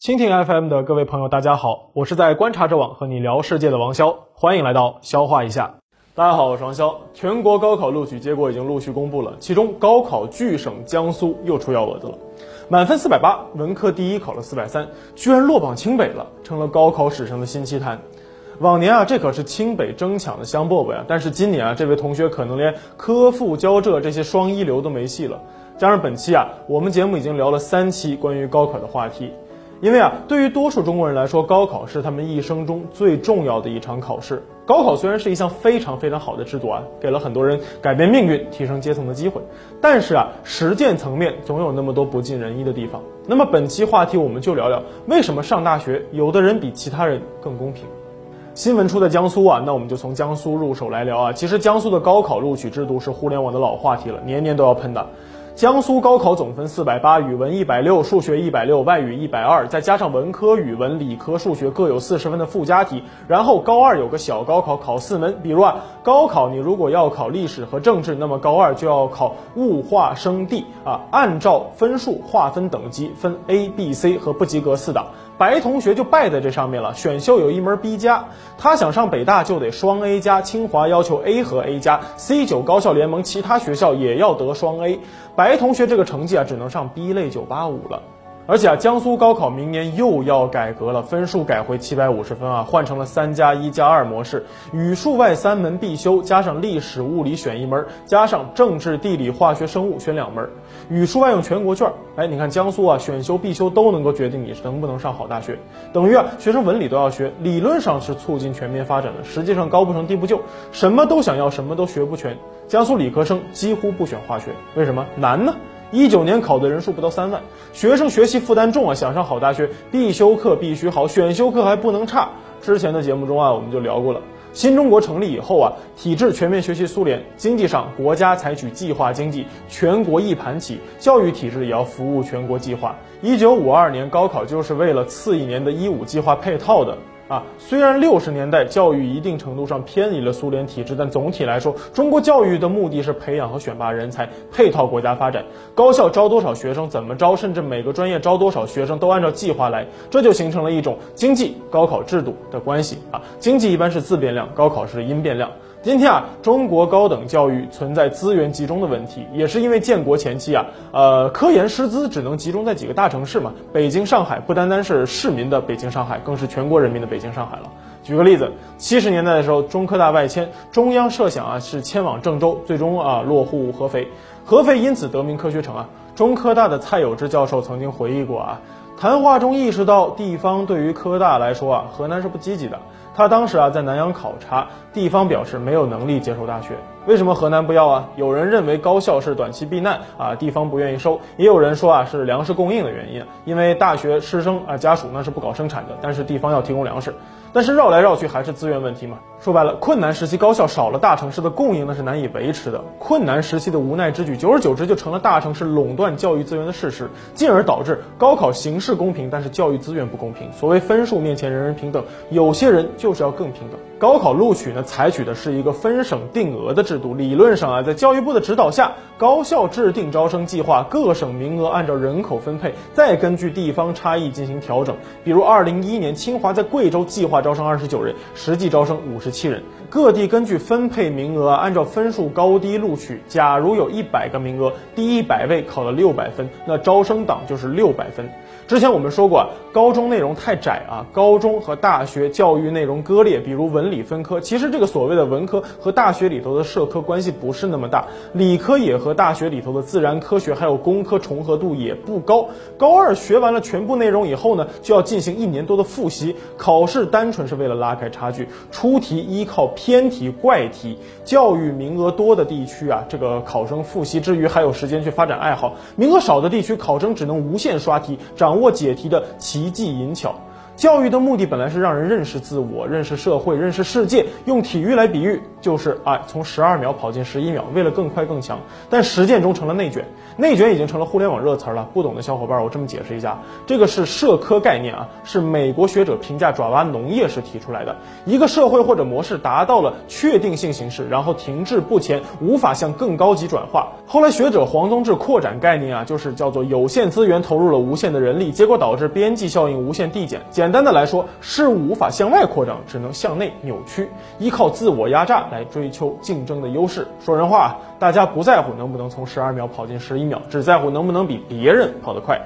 蜻蜓 FM 的各位朋友，大家好，我是在观察者网和你聊世界的王潇，欢迎来到消化一下。大家好，我是王潇。全国高考录取结果已经陆续公布了，其中高考巨省江苏又出幺蛾子了，满分四百八，文科第一考了四百三，居然落榜清北了，成了高考史上的新奇谈。往年啊，这可是清北争抢的香饽饽呀，但是今年啊，这位同学可能连科复交浙这些双一流都没戏了。加上本期啊，我们节目已经聊了三期关于高考的话题。因为啊，对于多数中国人来说，高考是他们一生中最重要的一场考试。高考虽然是一项非常非常好的制度啊，给了很多人改变命运、提升阶层的机会，但是啊，实践层面总有那么多不尽人意的地方。那么本期话题我们就聊聊，为什么上大学有的人比其他人更公平？新闻出在江苏啊，那我们就从江苏入手来聊啊。其实江苏的高考录取制度是互联网的老话题了，年年都要喷的。江苏高考总分四百八，语文一百六，数学一百六，外语一百二，再加上文科、语文、理科、数学各有四十分的附加题，然后高二有个小高考，考四门。比如啊，高考你如果要考历史和政治，那么高二就要考物化生地啊，按照分数划分等级，分 A、B、C 和不及格四档。白同学就败在这上面了，选修有一门 B 加，他想上北大就得双 A 加，清华要求 A 和 A 加，C 九高校联盟其他学校也要得双 A，白同学这个成绩啊，只能上 B 类985了。而且啊，江苏高考明年又要改革了，分数改回七百五十分啊，换成了三加一加二模式，语数外三门必修，加上历史物理选一门，加上政治地理化学生物选两门，语数外用全国卷。哎，你看江苏啊，选修必修都能够决定你能不能上好大学，等于啊，学生文理都要学，理论上是促进全面发展的，实际上高不成低不就，什么都想要，什么都学不全。江苏理科生几乎不选化学，为什么？难呢？一九年考的人数不到三万，学生学习负担重啊！想上好大学，必修课必须好，选修课还不能差。之前的节目中啊，我们就聊过了。新中国成立以后啊，体制全面学习苏联，经济上国家采取计划经济，全国一盘棋，教育体制也要服务全国计划。一九五二年高考就是为了次一年的一五计划配套的。啊，虽然六十年代教育一定程度上偏离了苏联体制，但总体来说，中国教育的目的是培养和选拔人才，配套国家发展。高校招多少学生，怎么招，甚至每个专业招多少学生，都按照计划来，这就形成了一种经济高考制度的关系啊。经济一般是自变量，高考是因变量。今天啊，中国高等教育存在资源集中的问题，也是因为建国前期啊，呃，科研师资只能集中在几个大城市嘛，北京、上海，不单单是市民的北京、上海，更是全国人民的北京、上海了。举个例子，七十年代的时候，中科大外迁，中央设想啊是迁往郑州，最终啊落户合肥，合肥因此得名科学城啊。中科大的蔡有志教授曾经回忆过啊，谈话中意识到地方对于科大来说啊，河南是不积极的。他当时啊在南阳考察，地方表示没有能力接受大学。为什么河南不要啊？有人认为高校是短期避难啊，地方不愿意收；也有人说啊是粮食供应的原因，因为大学师生啊家属那是不搞生产的，但是地方要提供粮食。但是绕来绕去还是资源问题嘛。说白了，困难时期高校少了大城市的供应，那是难以维持的。困难时期的无奈之举，久而久之就成了大城市垄断教育资源的事实，进而导致高考形式公平，但是教育资源不公平。所谓分数面前人人平等，有些人就是要更平等。高考录取呢，采取的是一个分省定额的制度。理论上啊，在教育部的指导下，高校制定招生计划，各省名额按照人口分配，再根据地方差异进行调整。比如二零一一年，清华在贵州计划招生二十九人，实际招生五十七人。各地根据分配名额，按照分数高低录取。假如有一百个名额，第一百位考了六百分，那招生档就是六百分。之前我们说过，高中内容太窄啊，高中和大学教育内容割裂，比如文理分科。其实这个所谓的文科和大学里头的社科关系不是那么大，理科也和大学里头的自然科学还有工科重合度也不高。高二学完了全部内容以后呢，就要进行一年多的复习，考试单纯是为了拉开差距，出题依靠偏题怪题。教育名额多的地区啊，这个考生复习之余还有时间去发展爱好；名额少的地区，考生只能无限刷题，掌。握解题的奇技淫巧，教育的目的本来是让人认识自我、认识社会、认识世界。用体育来比喻，就是哎从十二秒跑进十一秒，为了更快更强。但实践中成了内卷，内卷已经成了互联网热词了。不懂的小伙伴，我这么解释一下，这个是社科概念啊，是美国学者评价爪哇农业时提出来的。一个社会或者模式达到了确定性形式，然后停滞不前，无法向更高级转化。后来学者黄宗智扩展概念啊，就是叫做有限资源投入了无限的人力，结果导致边际效应无限递减。简简单的来说，事物无法向外扩张，只能向内扭曲，依靠自我压榨来追求竞争的优势。说人话，大家不在乎能不能从十二秒跑进十一秒，只在乎能不能比别人跑得快。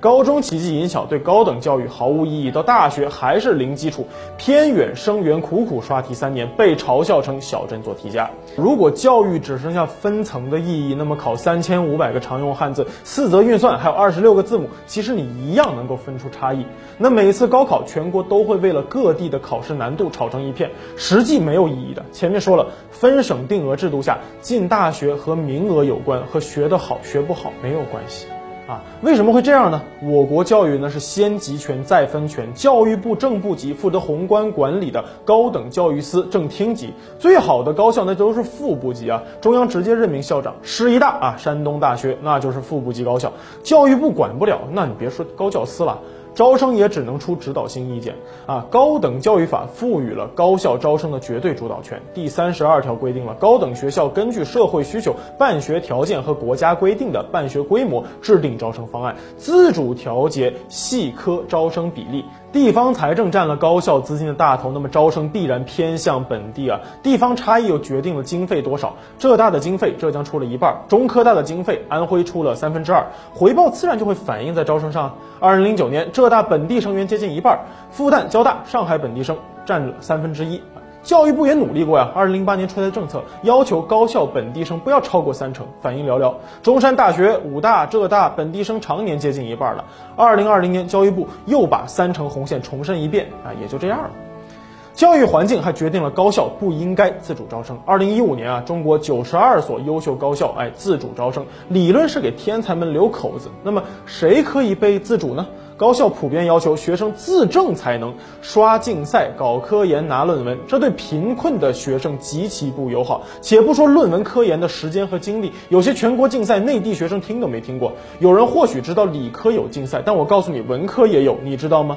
高中奇迹引小对高等教育毫无意义，到大学还是零基础，偏远生源苦苦刷题三年，被嘲笑成小镇做题家。如果教育只剩下分层的意义，那么考三千五百个常用汉字，四则运算，还有二十六个字母，其实你一样能够分出差异。那每次高考，全国都会为了各地的考试难度吵成一片，实际没有意义的。前面说了，分省定额制度下进大学和名额有关，和学得好学不好没有关系。啊，为什么会这样呢？我国教育呢是先集权再分权，教育部正部级负责宏观管理的高等教育司正厅级，最好的高校那都是副部级啊，中央直接任命校长。师医大啊，山东大学那就是副部级高校，教育部管不了，那你别说高教司了。招生也只能出指导性意见啊！高等教育法赋予了高校招生的绝对主导权。第三十二条规定了高等学校根据社会需求、办学条件和国家规定的办学规模制定招生方案，自主调节系科招生比例。地方财政占了高校资金的大头，那么招生必然偏向本地啊。地方差异又决定了经费多少。浙大的经费，浙江出了一半；中科大的经费，安徽出了三分之二。回报自然就会反映在招生上。二零零九年，浙大本地生源接近一半，复旦、交大、上海本地生占了三分之一。教育部也努力过呀，二零零八年出台政策要求高校本地生不要超过三成，反应寥寥。中山大学、武大、浙大本地生常年接近一半了。二零二零年，教育部又把三成红线重申一遍啊，也就这样了。教育环境还决定了高校不应该自主招生。二零一五年啊，中国九十二所优秀高校哎自主招生，理论是给天才们留口子。那么谁可以被自主呢？高校普遍要求学生自证才能，刷竞赛、搞科研、拿论文，这对贫困的学生极其不友好。且不说论文科研的时间和精力，有些全国竞赛，内地学生听都没听过。有人或许知道理科有竞赛，但我告诉你，文科也有，你知道吗？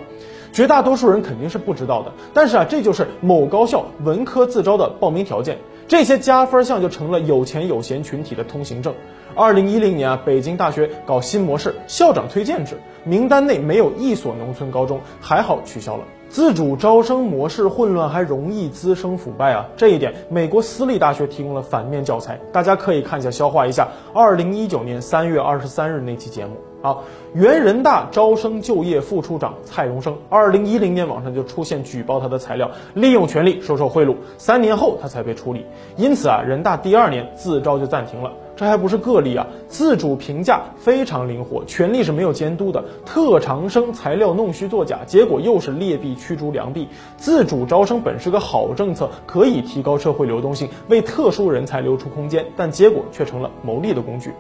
绝大多数人肯定是不知道的。但是啊，这就是某高校文科自招的报名条件，这些加分项就成了有钱有闲群体的通行证。二零一零年啊，北京大学搞新模式，校长推荐制，名单内没有一所农村高中，还好取消了。自主招生模式混乱，还容易滋生腐败啊！这一点，美国私立大学提供了反面教材，大家可以看一下，消化一下。二零一九年三月二十三日那期节目好，原人大招生就业副处长蔡荣生，二零一零年网上就出现举报他的材料，利用权力收受贿赂，三年后他才被处理。因此啊，人大第二年自招就暂停了。这还不是个例啊！自主评价非常灵活，权力是没有监督的。特长生材料弄虚作假，结果又是劣币驱逐良币。自主招生本是个好政策，可以提高社会流动性，为特殊人才留出空间，但结果却成了牟利的工具。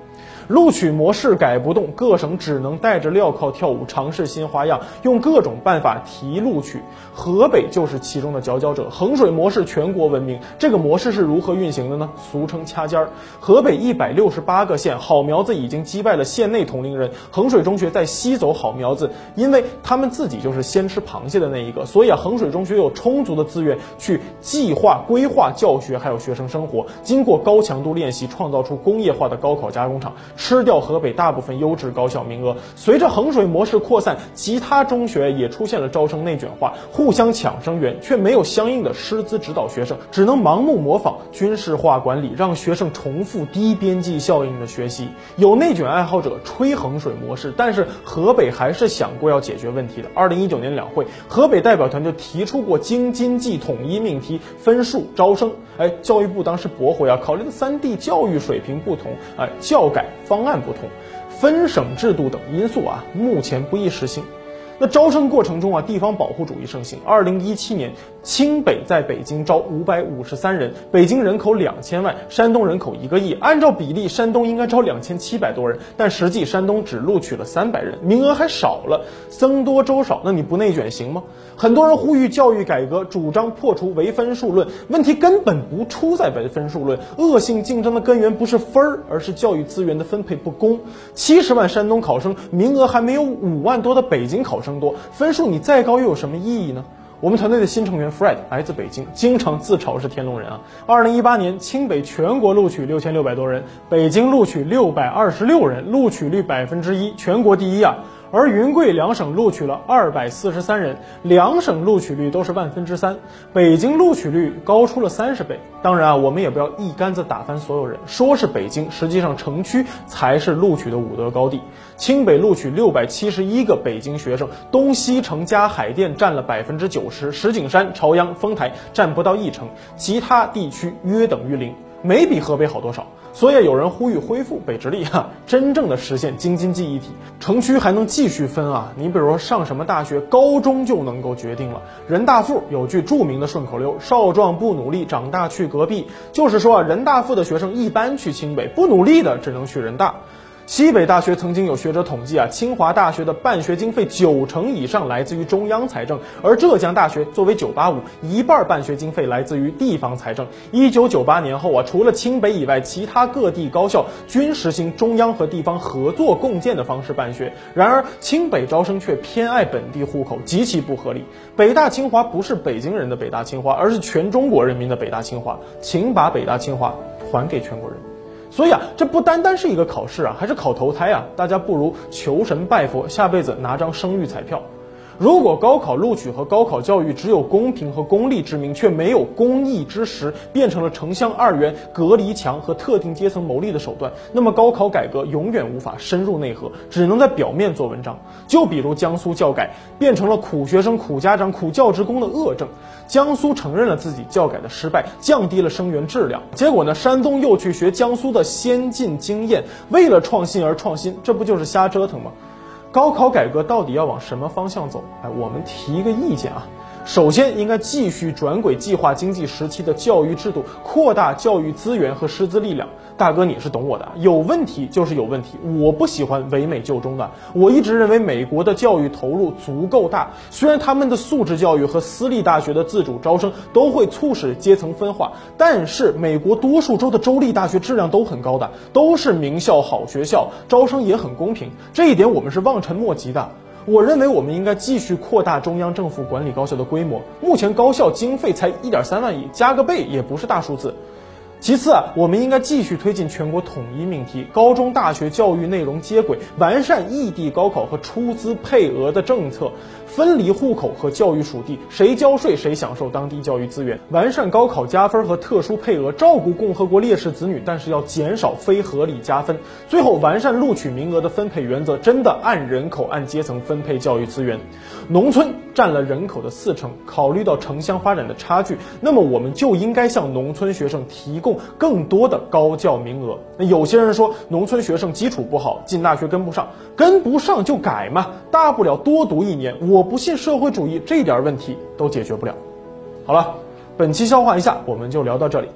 录取模式改不动，各省只能带着镣铐跳舞，尝试新花样，用各种办法提录取。河北就是其中的佼佼者，衡水模式全国闻名。这个模式是如何运行的呢？俗称掐尖儿。河北一百六十八个县，好苗子已经击败了县内同龄人。衡水中学在吸走好苗子，因为他们自己就是先吃螃蟹的那一个，所以啊，衡水中学有充足的资源去计划规划教学，还有学生生活。经过高强度练习，创造出工业化的高考加工厂。吃掉河北大部分优质高校名额。随着衡水模式扩散，其他中学也出现了招生内卷化，互相抢生源，却没有相应的师资指导学生，只能盲目模仿军事化管理，让学生重复低边际效应的学习。有内卷爱好者吹衡水模式，但是河北还是想过要解决问题的。二零一九年两会，河北代表团就提出过京津冀统一命题分数招生。哎，教育部当时驳回啊，考虑的三地教育水平不同，哎，教改。方案不同，分省制度等因素啊，目前不易实行。那招生过程中啊，地方保护主义盛行。二零一七年，清北在北京招五百五十三人，北京人口两千万，山东人口一个亿，按照比例，山东应该招两千七百多人，但实际山东只录取了三百人，名额还少了，僧多粥少，那你不内卷行吗？很多人呼吁教育改革，主张破除唯分数论，问题根本不出在唯分数论，恶性竞争的根源不是分儿，而是教育资源的分配不公。七十万山东考生名额还没有五万多的北京考生多，分数你再高又有什么意义呢？我们团队的新成员 Fred 来自北京，经常自嘲是天龙人啊。二零一八年清北全国录取六千六百多人，北京录取六百二十六人，录取率百分之一，全国第一啊。而云贵两省录取了二百四十三人，两省录取率都是万分之三，北京录取率高出了三十倍。当然啊，我们也不要一竿子打翻所有人，说是北京，实际上城区才是录取的武德高地。清北录取六百七十一个北京学生，东西城加海淀占了百分之九十，石景山、朝阳、丰台占不到一成，其他地区约等于零，没比河北好多少。所以有人呼吁恢复北直隶哈，真正的实现京津冀一体。城区还能继续分啊？你比如说上什么大学，高中就能够决定了。人大附有句著名的顺口溜：“少壮不努力，长大去隔壁。”就是说啊，人大附的学生一般去清北，不努力的只能去人大。西北大学曾经有学者统计啊，清华大学的办学经费九成以上来自于中央财政，而浙江大学作为985，一半办学经费来自于地方财政。一九九八年后啊，除了清北以外，其他各地高校均实行中央和地方合作共建的方式办学。然而，清北招生却偏爱本地户口，极其不合理。北大清华不是北京人的北大清华，而是全中国人民的北大清华，请把北大清华还给全国人民。所以啊，这不单单是一个考试啊，还是考投胎啊！大家不如求神拜佛，下辈子拿张生育彩票。如果高考录取和高考教育只有公平和公利之名，却没有公益之实，变成了城乡二元、隔离墙和特定阶层谋利的手段，那么高考改革永远无法深入内核，只能在表面做文章。就比如江苏教改变成了苦学生、苦家长、苦教职工的恶政，江苏承认了自己教改的失败，降低了生源质量。结果呢，山东又去学江苏的先进经验，为了创新而创新，这不就是瞎折腾吗？高考改革到底要往什么方向走？哎，我们提一个意见啊。首先，应该继续转轨计划经济时期的教育制度，扩大教育资源和师资力量。大哥，你是懂我的，有问题就是有问题。我不喜欢唯美就中的，我一直认为美国的教育投入足够大，虽然他们的素质教育和私立大学的自主招生都会促使阶层分化，但是美国多数州的州立大学质量都很高的，都是名校好学校，招生也很公平，这一点我们是望尘莫及的。我认为我们应该继续扩大中央政府管理高校的规模。目前高校经费才一点三万亿，加个倍也不是大数字。其次啊，我们应该继续推进全国统一命题，高中大学教育内容接轨，完善异地高考和出资配额的政策，分离户口和教育属地，谁交税谁享受当地教育资源，完善高考加分和特殊配额，照顾共和国烈士子女，但是要减少非合理加分。最后，完善录取名额的分配原则，真的按人口、按阶层分配教育资源。农村占了人口的四成，考虑到城乡发展的差距，那么我们就应该向农村学生提供。更多的高教名额。那有些人说，农村学生基础不好，进大学跟不上，跟不上就改嘛，大不了多读一年。我我不信社会主义这点问题都解决不了。好了，本期消化一下，我们就聊到这里。